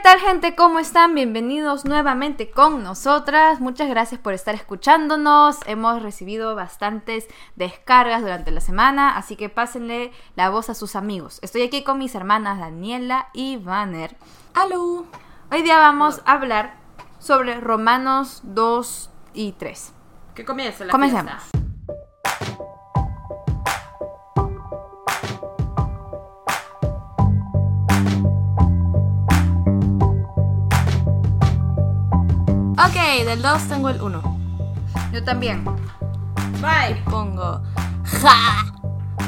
¿Qué tal gente? ¿Cómo están? Bienvenidos nuevamente con nosotras. Muchas gracias por estar escuchándonos. Hemos recibido bastantes descargas durante la semana, así que pásenle la voz a sus amigos. Estoy aquí con mis hermanas Daniela y Vanner. ¡Aló! Hoy día vamos a hablar sobre Romanos 2 y 3. Que comience la Comencemos. fiesta. Ok, del 2 tengo el 1. Yo también. Bye. Pongo. ¡Ja!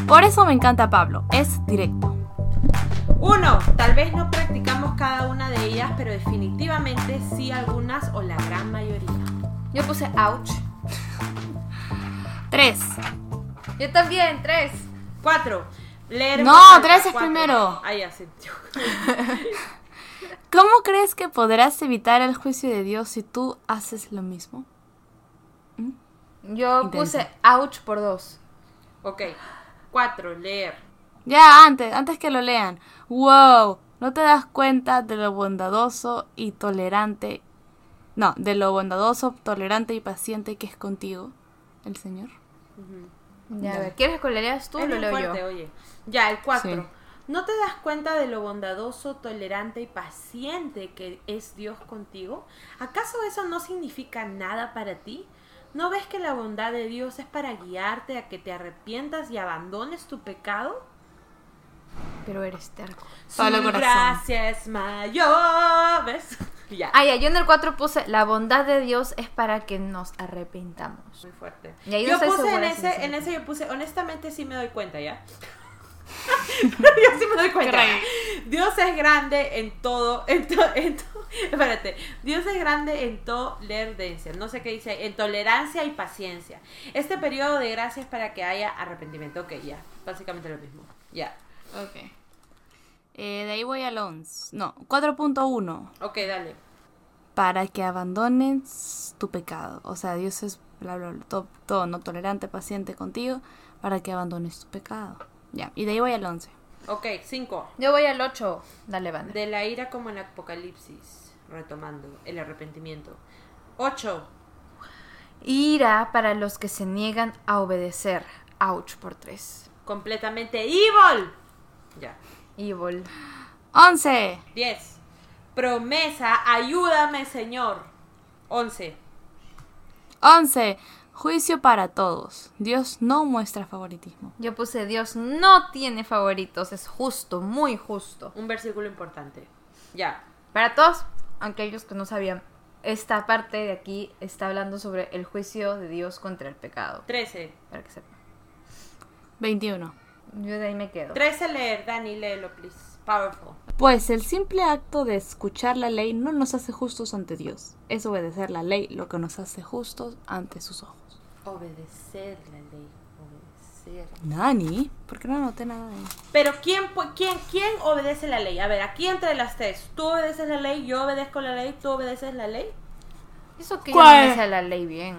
Por eso me encanta Pablo, es directo. Uno, tal vez no practicamos cada una de ellas, pero definitivamente sí algunas o la gran mayoría. Yo puse ouch. 3. Yo también, 3. Cuatro, leer. No, tres es Cuatro. primero. Ah, ya sí. ¿Cómo crees que podrás evitar el juicio de Dios si tú haces lo mismo? Yo Intenso. puse ouch por 2. ok. Cuatro, leer. Ya, antes, antes que lo lean. ¡Wow! ¿No te das cuenta de lo bondadoso y tolerante? No, de lo bondadoso, tolerante y paciente que es contigo, el Señor. Ya, a ver, ¿quieres que lo leas tú o lo leo fuerte, yo? oye. Ya, el cuatro. Sí. ¿No te das cuenta de lo bondadoso, tolerante y paciente que es Dios contigo? ¿Acaso eso no significa nada para ti? ¿No ves que la bondad de Dios es para guiarte a que te arrepientas y abandones tu pecado? Pero eres terco. Su Corazón. gracia es mayor. ¿Ves? ya. Ah, ya, yo en el 4 puse la bondad de Dios es para que nos arrepintamos. Muy fuerte. Y ahí no yo puse en ese, en ese yo puse, honestamente sí me doy cuenta, ¿ya? yo sí me doy cuenta. Dios es grande en todo, en en espérate, Dios es grande en tolerancia, no sé qué dice, ahí, en tolerancia y paciencia. Este periodo de gracia es para que haya arrepentimiento, ok, ya, básicamente lo mismo, ya, Ok. Eh, de ahí voy al 11. No, 4.1. ok, dale. Para que abandones tu pecado. O sea, Dios es bla, bla, bla, todo, todo, no tolerante, paciente contigo. Para que abandones tu pecado. Ya, y de ahí voy al 11. Ok, cinco. Yo voy al 8. Dale, Van. De la ira como en Apocalipsis, retomando el arrepentimiento. Ocho. Ira para los que se niegan a obedecer. Ouch por 3. completamente evil. Ya. Evil. 11. 10. Promesa, ayúdame, Señor. 11. 11. Juicio para todos. Dios no muestra favoritismo. Yo puse Dios no tiene favoritos. Es justo, muy justo. Un versículo importante. Ya. Para todos, aquellos que no sabían, esta parte de aquí está hablando sobre el juicio de Dios contra el pecado. 13. Para que sepan. 21. Yo de ahí me quedo. 13 leer, Dani, léelo, please. Powerful. Pues el simple acto de escuchar la ley no nos hace justos ante Dios. Es obedecer la ley lo que nos hace justos ante sus ojos. Obedecer la ley. Obedecer. Nani, ¿por qué no anoté nada Pero ¿quién, quién, ¿quién obedece la ley? A ver, aquí entre las tres. ¿Tú obedeces la ley? ¿Yo obedezco la ley? ¿Tú obedeces la ley? Eso que ¿Cuál? yo no me sé la ley bien.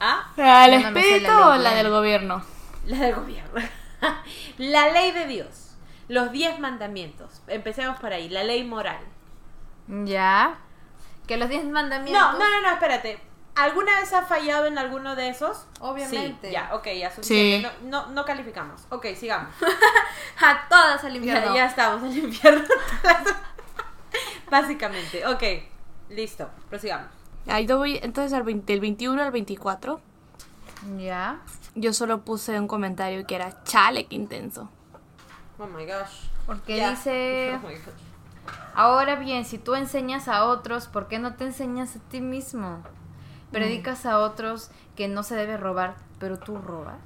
¿Ah? ¿La del no espíritu la o la bien. del gobierno? La del gobierno. la ley de Dios. Los diez mandamientos. Empecemos por ahí. La ley moral. Ya. Que los diez mandamientos. No, no, no, no, espérate. ¿Alguna vez has fallado en alguno de esos? Obviamente. Sí, ya, ok, ya suficiente. Sí. No, no, no calificamos. Ok, sigamos. A todas al Ya, infierno. ya estamos al infierno. Básicamente, ok. Listo, prosigamos. Ahí voy, entonces al 20 del 21 al 24. Ya. Yo solo puse un comentario que era chale, qué intenso. Oh my gosh. Porque Ya. dice. Oh my gosh. Ahora bien, si tú enseñas a otros, ¿por qué no te enseñas a ti mismo? Predicas a otros que no se debe robar, pero tú robas.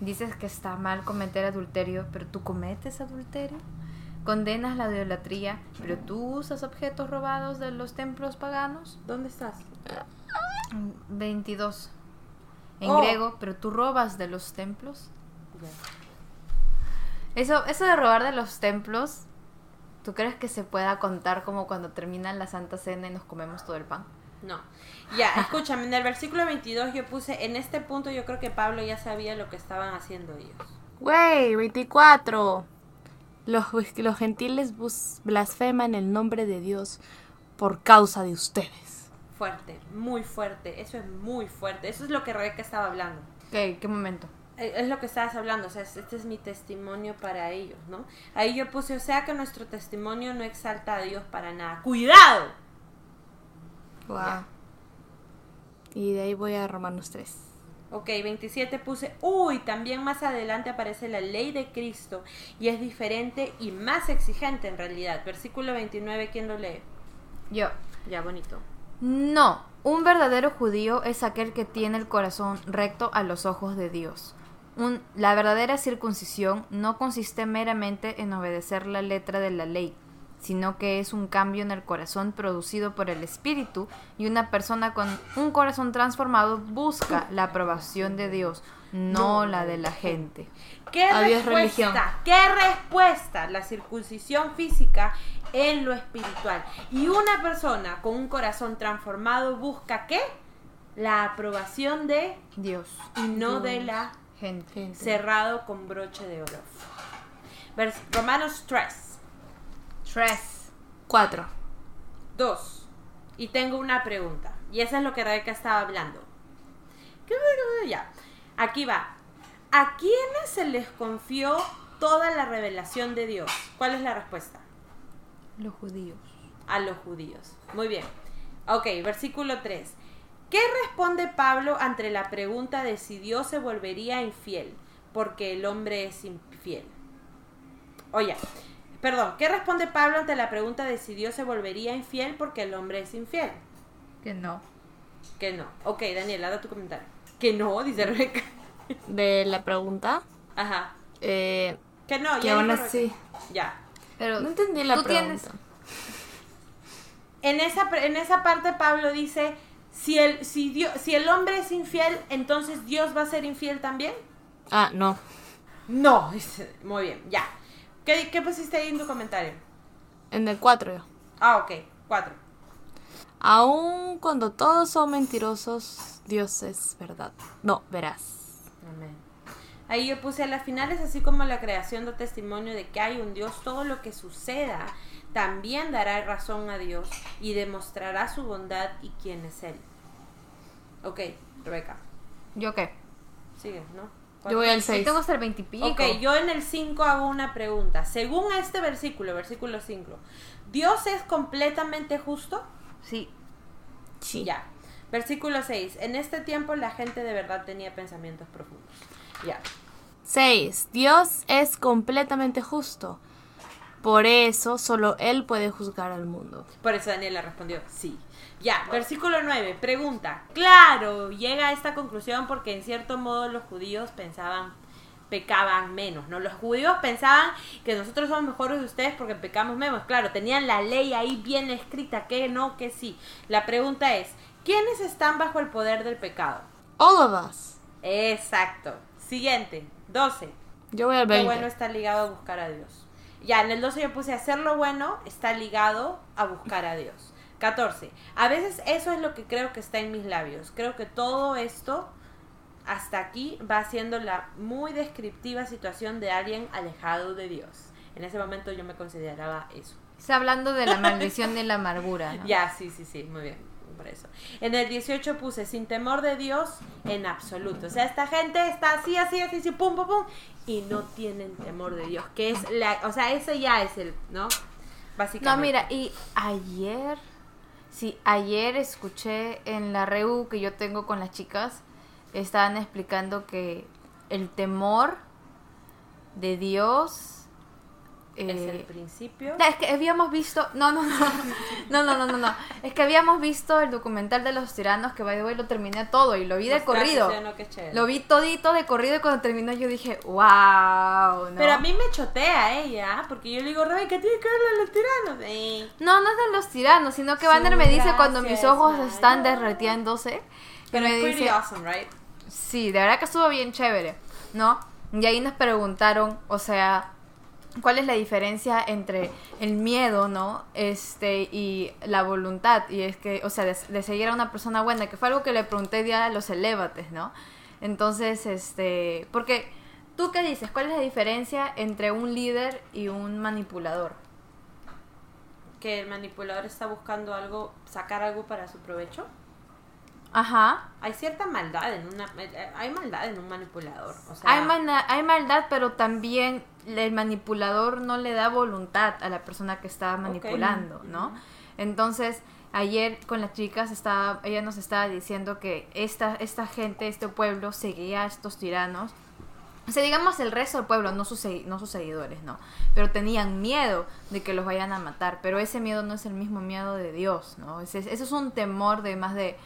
Dices que está mal cometer adulterio, pero tú cometes adulterio. Condenas la idolatría, pero tú usas objetos robados de los templos paganos. ¿Dónde estás? 22. En Oh. griego, pero tú robas de los templos. Eso, eso de robar de los templos, ¿tú crees que se pueda contar como cuando termina la Santa Cena y nos comemos todo el pan? No. Ya, escúchame, en el versículo 22 yo puse, en este punto yo creo que Pablo ya sabía lo que estaban haciendo ellos. Güey, 24. Los, los gentiles bus- blasfeman el nombre de Dios por causa de ustedes. Fuerte, muy fuerte. Eso es muy fuerte. Eso es lo que Rebeca estaba hablando. ¿Qué, ¿Qué momento? Eh, Es lo que estabas hablando, o sea, es- este es mi testimonio para ellos, ¿no? Ahí yo puse, o sea que nuestro testimonio no exalta a Dios para nada. ¡Cuidado! Wow. Y de ahí voy a Romanos 3. Ok, 27 puse, uy, también más adelante aparece la ley de Cristo y es diferente y más exigente en realidad. Versículo 29, ¿quién lo lee? Yo. Ya, bonito. No, un verdadero judío es aquel que tiene el corazón recto a los ojos de Dios. Un- la verdadera circuncisión no consiste meramente en obedecer la letra de la ley, sino que es un cambio en el corazón producido por el Espíritu y una persona con un corazón transformado busca la aprobación de Dios, no la de la gente. ¿Qué Adiós, respuesta? religión. ¿Qué respuesta? La circuncisión física en lo espiritual. Y una persona con un corazón transformado busca qué? La aprobación de Dios. y no de la Gente. Gente. cerrado con broche de oro. Vers- Romanos 3, Tres. 4. 2. Y tengo una pregunta. Y esa es lo que Rebeca estaba hablando. ¿Qué me- Ya. Aquí va. ¿A quiénes se les confió toda la revelación de Dios? ¿Cuál es la respuesta? Los judíos. a los judíos. Muy bien. Ok, versículo 3. ¿Qué responde Pablo ante la pregunta de si Dios se volvería infiel porque el hombre es infiel? Oye, perdón, ¿qué responde Pablo ante la pregunta de si Dios se volvería infiel porque el hombre es infiel? Que no. Que no. Ok, Daniela, da tu comentario. Que no, dice Rebeca. De la pregunta. Ajá. Eh, Que no, que ya aún así. Ya. Pero No entendí la tú pregunta. tienes En esa, pre- en esa parte Pablo dice, si el, si, Dios, si el hombre es infiel, entonces Dios va a ser infiel también. Ah, no. No, muy bien, ya. ¿Qué, qué pusiste ahí en tu comentario? En el 4. Ah, ok, cuatro. Aun cuando todos son mentirosos, Dios es verdad. No, verás. Amén. Ahí yo puse a las finales, así como la creación da testimonio de que hay un Dios, todo lo que suceda también dará razón a Dios y demostrará su bondad y quién es Él. Ok, Rebeca, ¿Yo qué? sigue, ¿no? Yo voy al Yo 6. tengo hasta el 20 y pico. Ok, yo en el 5 hago una pregunta. Según este versículo, versículo 5, ¿Dios es completamente justo? Sí. Sí. Ya. Versículo 6. En este tiempo la gente de verdad tenía pensamientos profundos. Ya. 6. Dios es completamente justo. Por eso solo Él puede juzgar al mundo. Por eso Daniela respondió sí. Ya, versículo 9, pregunta. Claro, llega a esta conclusión porque en cierto modo los judíos pensaban, pecaban menos, ¿no? Los judíos pensaban que nosotros somos mejores de ustedes porque pecamos menos. Claro, tenían la ley ahí bien escrita, que no, que sí. La pregunta es, ¿quiénes están bajo el poder del pecado? All of us. Exacto. Siguiente, 12. Yo voy al Lo 20. bueno está ligado a buscar a Dios. Ya, en el 12 yo puse hacer lo bueno está ligado a buscar a Dios. 14. A veces eso es lo que creo que está en mis labios. Creo que todo esto hasta aquí va siendo la muy descriptiva situación de alguien alejado de Dios. En ese momento yo me consideraba eso. Está hablando de la maldición de la amargura. ¿no? Ya, sí, sí, sí, muy bien. Por eso. En el 18 puse sin temor de Dios en absoluto. O sea, esta gente está así, así, así, así, pum, pum, pum. Y no tienen temor de Dios. Que es la. O sea, ese ya es el. ¿No? Básicamente. No, mira, y ayer, sí, ayer escuché en la reu que yo tengo con las chicas, estaban explicando que el temor de Dios... Eh, es el eh, principio. Es que habíamos visto. No, no, no. No, no, no, no. Es que habíamos visto el documental de los tiranos que by the way lo terminé todo y lo vi de corrido. Lo vi todito de corrido y cuando terminó yo dije, wow. Pero a mí me chotea ella, porque yo le digo, Roy, ¿qué tiene que ver los tiranos? No, no es de los tiranos, sino que Banner me dice cuando mis ojos están derretiéndose. Pero me es dice, awesome, right? Sí, de verdad que estuvo bien chévere, ¿no? Y ahí nos preguntaron, o sea, ¿cuál es la diferencia entre el miedo, ¿no? Este, y la voluntad. Y es que, o sea, de, de seguir a una persona buena, que fue algo que le pregunté día a los elévates, ¿no? Entonces, este, porque ¿Tú qué dices? ¿Cuál es la diferencia entre un líder y un manipulador? Que el manipulador está buscando algo, sacar algo para su provecho. Ajá. Hay cierta maldad en una, eh, hay maldad en un manipulador. O sea, hay maldad, pero también el manipulador no le da voluntad a la persona que está manipulando, ¿no? Entonces, ayer con las chicas estaba, ella nos estaba diciendo que esta, esta gente, este pueblo, seguía a estos tiranos. O sea, digamos el resto del pueblo, no sus, no sus seguidores, ¿no? Pero tenían miedo de que los vayan a matar. Pero ese miedo no es el mismo miedo de Dios, ¿no? Ese, ese es un temor de más de,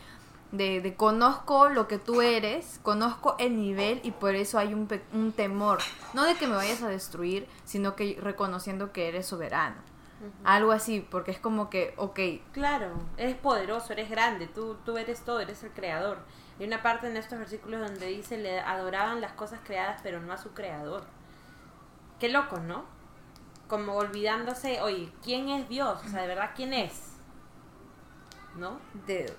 de, de conozco lo que tú eres, conozco el nivel y por eso hay un, temor. No de que me vayas a destruir, sino que reconociendo que eres soberano. Algo así, porque es como que, ok, Claro, eres poderoso, eres grande, tú, tú eres todo, eres el creador. Hay una parte en estos versículos donde dice, le adoraban las cosas creadas, pero no a su creador. Qué loco, ¿no? Como olvidándose, oye, ¿quién es Dios? O sea, de verdad, ¿quién es? ¿No? de,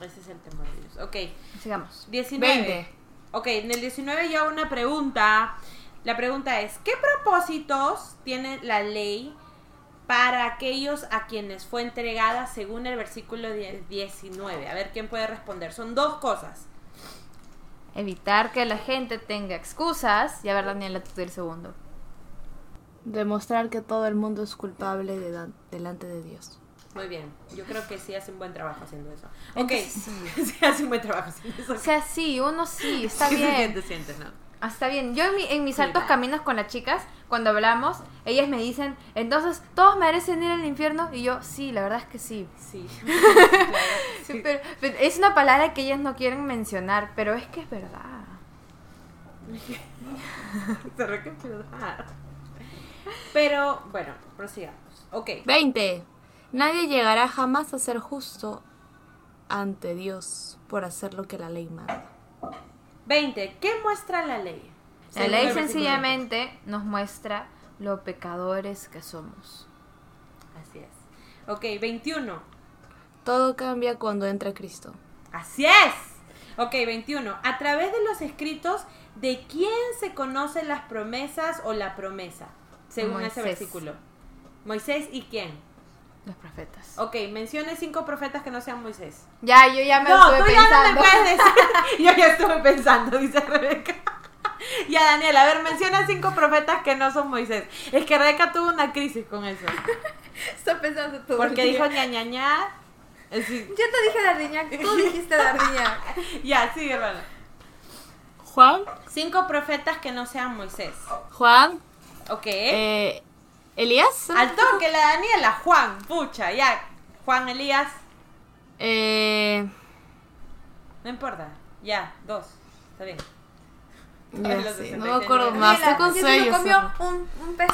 Ese es el temor de Dios. Ok, sigamos. 19. 20. Ok, en el 19 yo hago una pregunta. La pregunta es, ¿qué propósitos tiene la ley para aquellos a quienes fue entregada según el versículo 10 19? A ver, ¿quién puede responder? Son dos cosas. Evitar que la gente tenga excusas. Y a ver, Daniela, tú el segundo. Demostrar que todo el mundo es culpable de- delante de Dios. Muy bien, yo creo que sí hace un buen trabajo haciendo eso. Ok, Entonces, sí hace un buen trabajo haciendo eso. O sea, sí, uno sí, está ¿Qué bien. te sientes, no? Ah, Está bien. Yo en, mi- en mis Sí, altos caminos con las chicas, cuando hablamos, ellas me dicen, entonces, ¿todos merecen ir al infierno? Y yo, sí, la verdad es que sí. Sí. claro. Sí, pero, pero es una palabra que ellas no quieren mencionar, pero es que es verdad. Se re que es verdad. Pero, bueno, prosigamos. Ok. 20. Nadie llegará jamás a ser justo ante Dios por hacer lo que la ley manda. 20. ¿Qué muestra la ley? La Según ley sencillamente nos muestra lo pecadores que somos. 20. Así es. Ok, 21. Todo cambia cuando entra Cristo. Así es. Ok, 21. A través de los escritos, ¿de quién se conocen las promesas o la promesa? Según ese versículo. Moisés y quién. Los profetas. Ok, mencione cinco profetas que no sean Moisés. Ya, yo ya me no, estuve tú ya no me puedes decir. yo ya estuve pensando, dice Rebeca. ya, Daniela, a ver, menciona cinco profetas que no son Moisés. Es que Rebeca tuvo una crisis con eso. Estoy pensando todo. Porque el dijo ña ña ña. Es decir, Yo te dije Dardiñac, tú dijiste Dardiñac. ya, sigue, hermano. Juan. Cinco profetas que no sean Moisés. Juan. Ok. eh, Elías. Al toque, la Daniela, Juan, pucha, ya. Juan Elías, Eh, no importa. Ya, dos. Está bien. ya Los sé, 66 no me acuerdo más. Daniela, Estoy con ¿quién se lo sellos. comió un, un pez?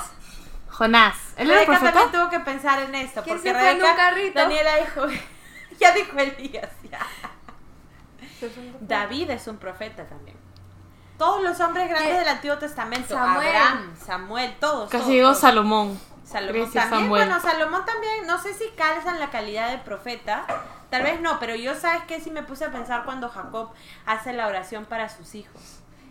Jonás. ¿Él era Rebeca profeta? también tuvo que pensar en esto. ¿Quién porque se fue en Rebeca, un carrito? Daniela dijo, ya dijo Elías, ya. David es un profeta también. Todos los hombres grandes ¿Qué? del Antiguo Testamento, Samuel. Abraham, Samuel, todos. Casi todos, todos. Salomón. Salomón Gracias, también, Samuel. bueno, Salomón también, no sé si calza en la calidad de profeta, tal vez no, pero yo sabes que sí me puse a pensar cuando Jacob hace la oración para sus hijos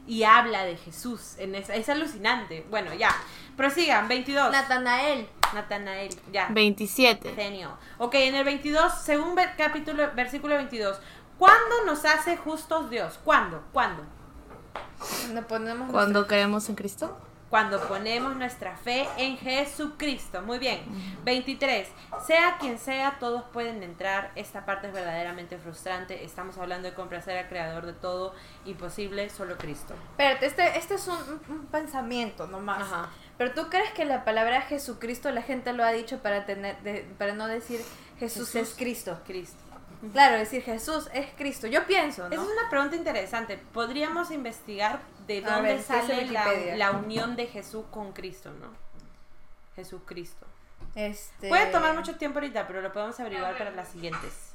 y habla de Jesús, en esa, es alucinante. Bueno, ya, prosigan, 22. Natanael. Natanael, ya. 27. Genio. Ok, en el 22, según ver- capítulo, versículo 22, ¿cuándo nos hace justos Dios? ¿Cuándo? ¿Cuándo? Cuando ponemos Cuando creemos en Cristo. Cuando ponemos nuestra fe en Jesucristo. Muy bien. 23. Sea quien sea, todos pueden entrar. Esta parte es verdaderamente frustrante. Estamos hablando de complacer al creador de todo. Imposible, solo Cristo. Espérate, este, este es un, pensamiento nomás. Ajá. Pero tú crees que la palabra Jesucristo la gente lo ha dicho para tener de- para no decir Jesús, es Cristo. Cristo. Claro, decir Jesús es Cristo. Yo pienso, ¿no? Esa es una pregunta interesante. Podríamos investigar de dónde ver, ¿qué dice sale la, la unión de Jesús con Cristo, ¿no? Jesucristo. Este... Puede tomar mucho tiempo ahorita, pero lo podemos averiguar para las siguientes.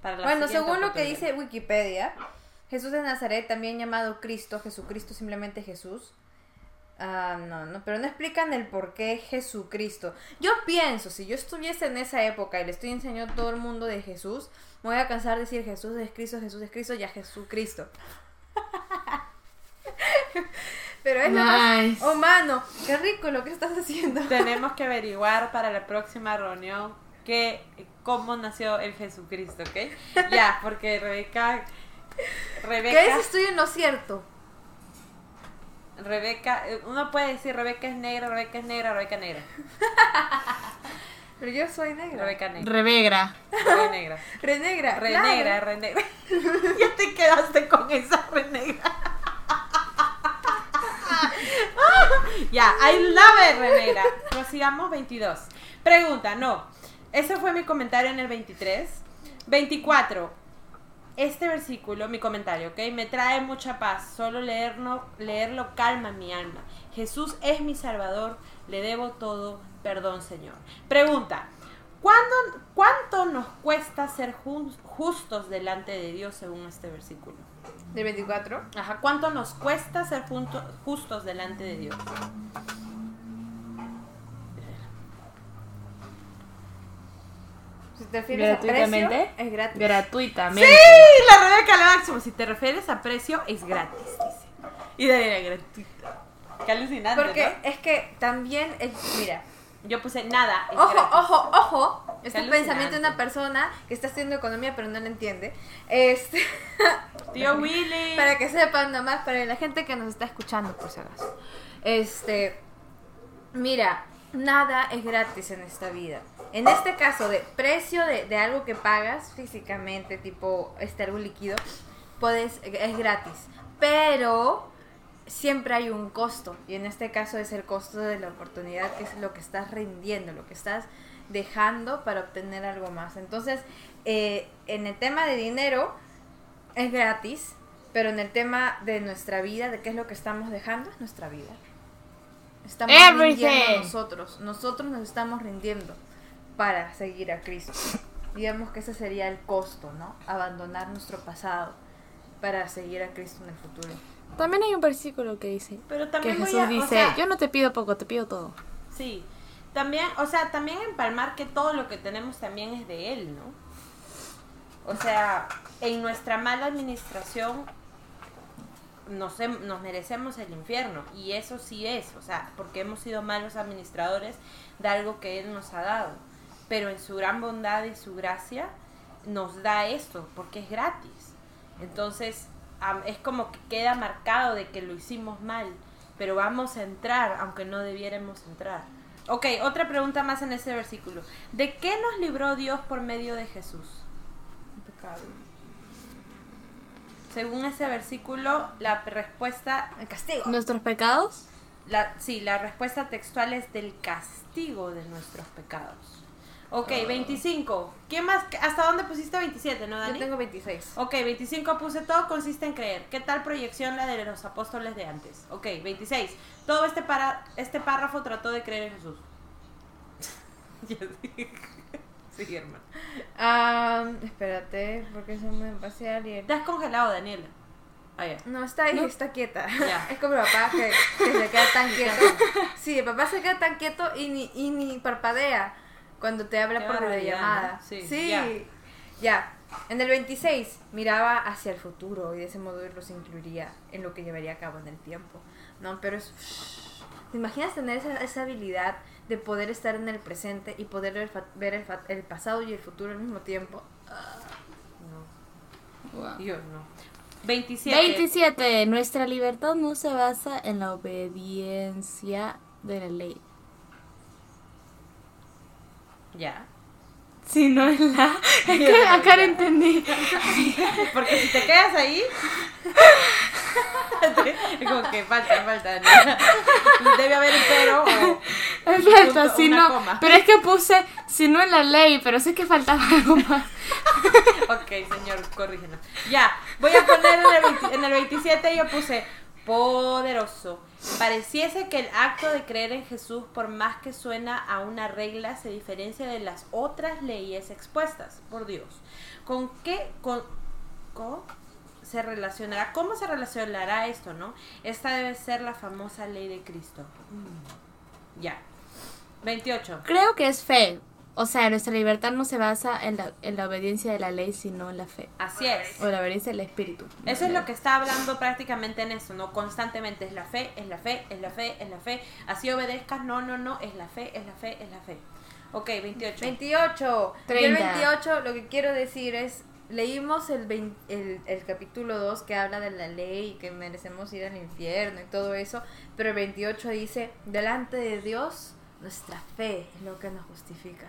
Para la Bueno, siguiente según lo que dice Wikipedia, Jesús de Nazaret, también llamado Cristo, Jesucristo, simplemente Jesús. Ah, no, no, pero no explican el por qué Jesucristo. Yo pienso, si yo estuviese en esa época y le estoy enseñando a todo el mundo de Jesús, me voy a cansar de decir Jesús es Cristo, Jesús es Cristo, ya Jesucristo. Pero es lo más humano. Qué rico lo que estás haciendo. Tenemos que averiguar para la próxima reunión que, cómo nació el Jesucristo, ¿ok? Ya, porque Rebeca... Rebeca... ¿Qué es estoy en lo cierto? Rebeca... eh, Uno puede decir Rebeca es negra, Rebeca es negra, Rebeca negra. Pero yo soy negra. Rebeca negra. Revegra. Re negra. Re negra. Re claro. negra, re negra. ya te quedaste con esa re negra. ya, I love it, re negra. Prosigamos 22. Pregunta, no. Ese fue mi comentario en el 23. 24. Este versículo, mi comentario, ¿ok? Me trae mucha paz. Solo leerlo, leerlo calma mi alma. Jesús es mi Salvador. Le debo todo. Perdón, Señor. Pregunta. ¿Cuándo, ¿Cuánto nos cuesta ser jus- justos delante de Dios según este versículo? Del 24. Ajá, ¿cuánto nos cuesta ser justos delante de Dios? Si te refieres a precio, es gratis. Gratuitamente. Sí, la Rebeca le máximo. Si te refieres a precio, es gratis, dice. Y de manera gratuita. Qué alucinante, Porque ¿no? es que también, es- mira, Yo puse nada. es ojo, gratis. ojo, ojo, es Qué el pensamiento de una persona que está estudiando economía pero no lo entiende. Este, Tío Willy. para que sepan nomás, para la gente que nos está escuchando, por si acaso. Este, mira, nada es gratis en esta vida. En este caso de precio de, de algo que pagas físicamente, tipo este algo líquido, puedes, es gratis. Pero siempre hay un costo. Y en este caso es el costo de la oportunidad, que es lo que estás rindiendo, lo que estás dejando para obtener algo más. Entonces, eh, en el tema de dinero, es gratis, pero en el tema de nuestra vida, de qué es lo que estamos dejando, es nuestra vida. Estamos Everything. rindiendo nosotros, nosotros nos estamos rindiendo para seguir a Cristo. Digamos que ese sería el costo, ¿no? Abandonar nuestro pasado para seguir a Cristo en el futuro. También hay un versículo que dice Pero que también Jesús a- o dice, sea, yo no te pido poco, te pido todo. Sí. También, o sea, también empalmar que todo lo que tenemos también es de él, ¿no? O sea, en nuestra mala administración nos, merecemos el infierno. Y eso sí es, o sea, porque hemos sido malos administradores de algo que Él nos ha dado. Pero en su gran bondad y su gracia nos da esto, porque es gratis. Entonces, es como que queda marcado de que lo hicimos mal, pero vamos a entrar, aunque no debiéramos entrar. Ok, otra pregunta más en ese versículo. ¿De qué nos libró Dios por medio de Jesús? Según ese versículo, la respuesta, El castigo. ¿Nuestros pecados? la, sí, la respuesta textual es del castigo de nuestros pecados. Ok, 25. ¿Qué más? ¿Hasta dónde pusiste 27, no, Dani? Yo tengo 26. Ok, 25 puse todo consiste en creer. ¿Qué tal proyección la de los apóstoles de antes? Ok, 26. Todo este, para, este párrafo trató de creer en Jesús. Sí. hermano. Ah, espérate, porque muy espacial y el... Te has congelado, Daniela. Ah, ya. No, está ahí, está quieta. Ya. Es como mi papá que, que se queda tan quieto. Sí, el papá se queda tan quieto y ni, y ni parpadea cuando te habla Qué por videollamada. ¿no? Sí, Sí, ya. ya. En el 26 miraba hacia el futuro y de ese modo los incluiría en lo que llevaría a cabo en el tiempo. No, pero es... ¿Te imaginas tener esa, esa habilidad de poder estar en el presente y poder ver, fa- ver el, fa- el pasado y el futuro al mismo tiempo? No, yo no. 27. 27. Nuestra libertad no se basa en la obediencia de la ley, Ya. Sino en la... Es que acá no entendí. Porque si te quedas ahí. es como que falta, falta. Debe haber un pero o. Es falta, punto, si no... coma. Pero es que puse, si no en la ley, pero sé que faltaba algo más. Ok, señor, corrígenos. Ya, voy a poner en el, 20 en el 27 yo puse poderoso. Pareciese que el acto de creer en Jesús, por más que suena a una regla, se diferencia de las otras leyes expuestas por Dios. ¿Con qué con, con- se relacionará? ¿Cómo se relacionará esto, no? Esta debe ser la famosa ley de Cristo. Mm, Ya. 28. Creo que es fe. O sea, nuestra libertad no se basa en la, en la obediencia de la ley, sino en la fe. Así es. O la obediencia del espíritu. Eso es lo que está hablando prácticamente en eso, ¿no? Constantemente es la fe, es la fe, es la fe, es la fe. Así obedezcas, no, no, no, es la fe, es la fe, es la fe. Ok, 28. 28. Yo el 30. 28 lo que quiero decir es, leímos el, vein- el, el capítulo 2 que habla de la ley y que merecemos ir al infierno y todo eso, pero el 28 dice, delante de Dios, nuestra fe es lo que nos justifica.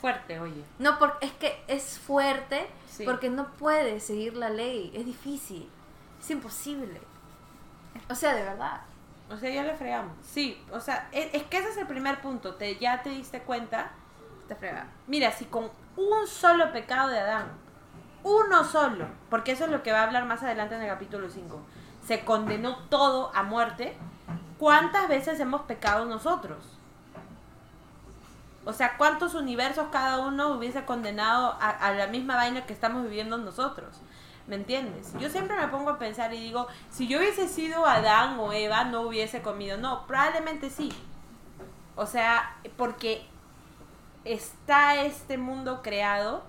Fuerte, oye. No, porque es que es fuerte, Sí. porque no puedes seguir la ley, es difícil, es imposible. O sea, de verdad. O sea, ya le fregamos. Sí, o sea, es, es que ese es el primer punto. Te, ya te diste cuenta. Está fregado. Mira, si con un solo pecado de Adán, uno solo, porque eso es lo que va a hablar más adelante en el capítulo 5, se condenó todo a muerte, ¿cuántas veces hemos pecado nosotros? O sea, ¿cuántos universos cada uno hubiese condenado a, la misma vaina que estamos viviendo nosotros? ¿Me entiendes? Yo siempre me pongo a pensar y digo, si yo hubiese sido Adán o Eva, no hubiese comido. No, probablemente sí. O sea, porque está este mundo creado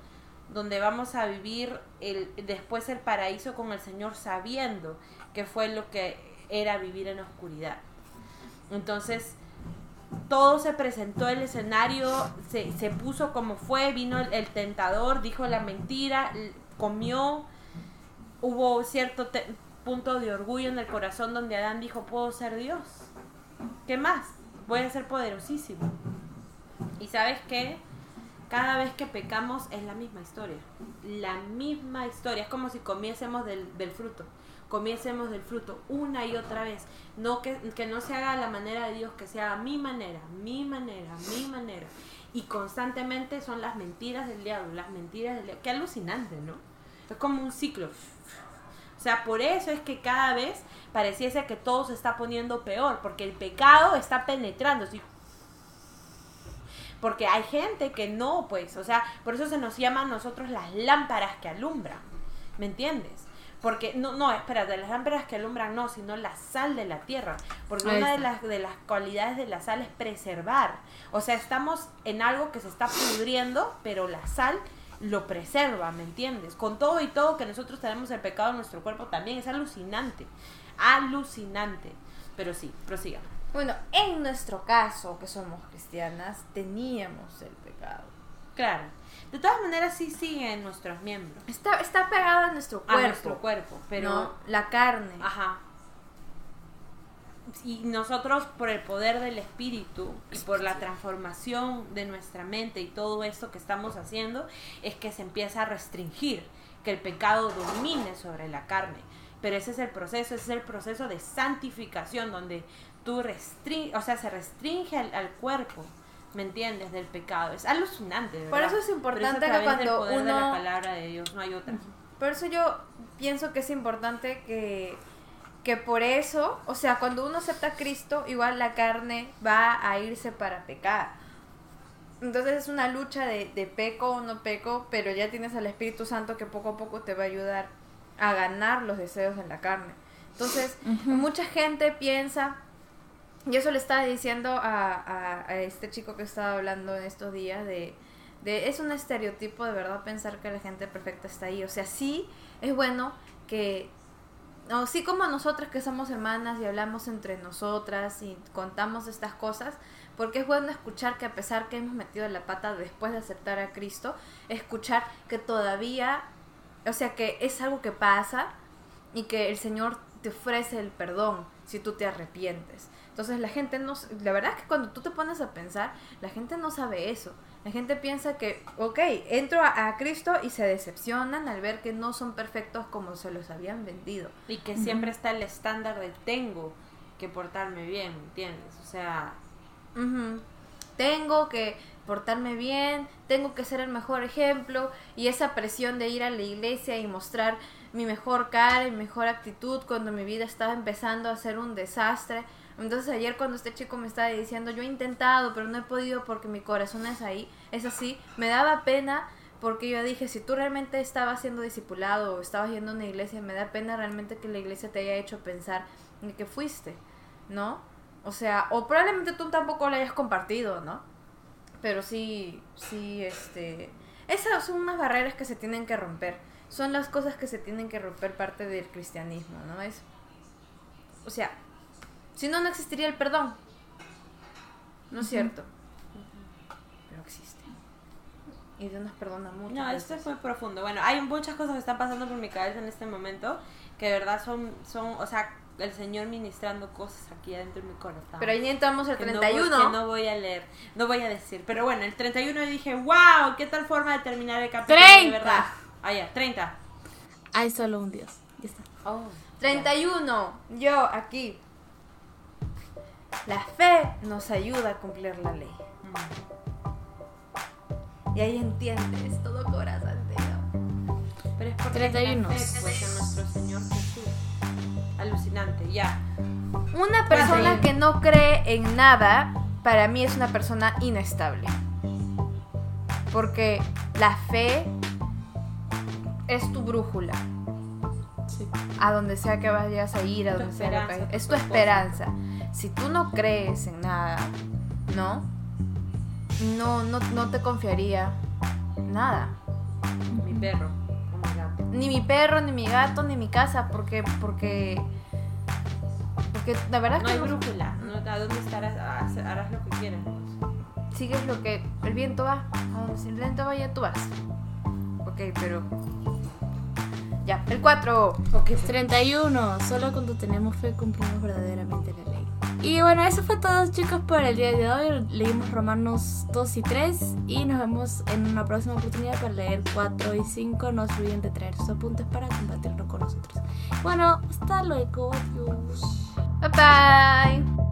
donde vamos a vivir el, después el paraíso con el Señor sabiendo que fue lo que era vivir en oscuridad. Entonces, todo se presentó el escenario, se, se puso como fue, vino el, tentador, dijo la mentira, comió, hubo cierto punto de orgullo en el corazón donde Adán dijo, puedo ser Dios. ¿Qué más? Voy a ser poderosísimo. Y sabes qué? Cada vez que pecamos es la misma historia. La misma historia. Es como si comiésemos del, del fruto. Comiésemos del fruto una y otra vez. No que, que no se haga la manera de Dios, que se haga mi manera, mi manera, mi manera. Y constantemente son las mentiras del diablo, las mentiras del diablo. Qué alucinante, ¿no? Es como un ciclo. O sea, por eso es que cada vez pareciese que todo se está poniendo peor, porque el pecado está penetrando. ¿sí? Porque hay gente que no, pues, o sea, por eso se nos llama nosotros las lámparas que alumbran. ¿Me entiendes? Porque, no, no, espérate, las lámparas que alumbran no, sino la sal de la tierra. Porque Ahí una de las, de las cualidades de la sal es preservar. O sea, estamos en algo que se está pudriendo, pero la sal lo preserva, ¿me entiendes? Con todo y todo que nosotros tenemos el pecado en nuestro cuerpo también, es alucinante. Alucinante. Pero sí, prosiga. Bueno, en nuestro caso, que somos cristianas, teníamos el pecado. Claro. De todas maneras, sí sigue en nuestros miembros. Está, está pegado a nuestro A cuerpo. nuestro cuerpo. Pero. ¿no? La carne. Ajá. Y nosotros, por el poder del espíritu y por la transformación de nuestra mente y todo esto que estamos haciendo, es que se empieza a restringir, que el pecado domine sobre la carne. Pero ese es el proceso, ese es el proceso de santificación, donde tú restringes, o sea, se restringe al, al cuerpo, ¿me entiendes? Del pecado. Es alucinante, de Por verdad. eso es importante Pero que cuando poder de la uno- palabra de Dios, no hay otra. Por eso yo pienso que es importante que, que por eso, o sea, cuando uno acepta a Cristo, igual la carne va a irse para pecar. Entonces es una lucha de, de peco o no peco, pero ya tienes al Espíritu Santo que poco a poco te va a ayudar a ganar los deseos en la carne. Entonces, mucha gente piensa, y eso le estaba diciendo a, a- este chico que estaba hablando en estos días de, de es un estereotipo de verdad pensar que la gente perfecta está ahí. O sea, sí es bueno que, o sí como nosotras que somos hermanas y hablamos entre nosotras y contamos estas cosas, porque es bueno escuchar que a pesar que hemos metido la pata después de aceptar a Cristo, escuchar que todavía, o sea, que es algo que pasa y que el Señor te ofrece el perdón si tú te arrepientes. Entonces la gente no, la verdad es que cuando tú te pones a pensar, la gente no sabe eso. La gente piensa que, ok, entro a, a Cristo y se decepcionan al ver que no son perfectos como se los habían vendido. Y que siempre está el estándar de tengo que portarme bien, ¿me entiendes? O sea, Ujú. Tengo que portarme bien, tengo que ser el mejor ejemplo y esa presión de ir a la iglesia y mostrar mi mejor cara y mejor actitud cuando mi vida estaba empezando a ser un desastre. Entonces ayer cuando este chico me estaba diciendo, yo he intentado, pero no he podido porque mi corazón es ahí, es así, me daba pena porque yo dije, si tú realmente estabas siendo discipulado o estabas yendo a una iglesia, me da pena realmente que la iglesia te haya hecho pensar en que fuiste, ¿no? O sea, o probablemente tú tampoco lo hayas compartido, ¿no? Pero sí, sí, este... Esas son unas barreras que se tienen que romper. Son las cosas que se tienen que romper parte del cristianismo, ¿no? Es... O sea, si no, no existiría el perdón. ¿No es cierto? Pero existe. Y Dios nos perdona mucho. No, esto es muy profundo. Bueno, hay muchas cosas que están pasando por mi cabeza en este momento que de verdad son, son o sea, el Señor ministrando cosas aquí adentro de mi corazón. Pero ahí entramos el que no 31. voy- que no voy a leer, no voy a decir. Pero bueno, el 31 dije, wow, qué tal forma de terminar el capítulo de 30. verdad. Ah, ya, 30. Hay solo un Dios. Ya está. Oh. 31. Yo aquí. La fe nos ayuda a cumplir la ley. Y ahí entiendes todo corazón. Pero es porque 31. es la fe, pues, en nuestro Señor Jesús. Alucinante, ya. Una persona que no cree en nada, para mí es una persona inestable. Porque la fe es tu brújula. Sí. A donde sea que vayas a ir, a Tu donde sea que vayas. Es tu esperanza. Si tú no crees en nada, ¿no? No, no, no te confiaría nada. Mi perro, my God. Ni mi perro, ni mi gato, ni mi casa, porque, porque, porque la verdad No hay no- brújula, no, ¿a dónde estarás? Harás lo que quieras. pues. sigues lo que el viento va. A donde el viento vaya, tú vas. Ok, pero. Ya, el 4. Ok, pues, 31. Solo cuando tenemos fe cumplimos verdaderamente la ley. Y bueno, eso fue todo chicos por el día de hoy. Leímos Romanos 2 y 3 y nos vemos en una próxima oportunidad para leer 4 y 5. No se olviden de traer sus apuntes para compartirlo con nosotros. Bueno, hasta luego. Adiós. Bye bye.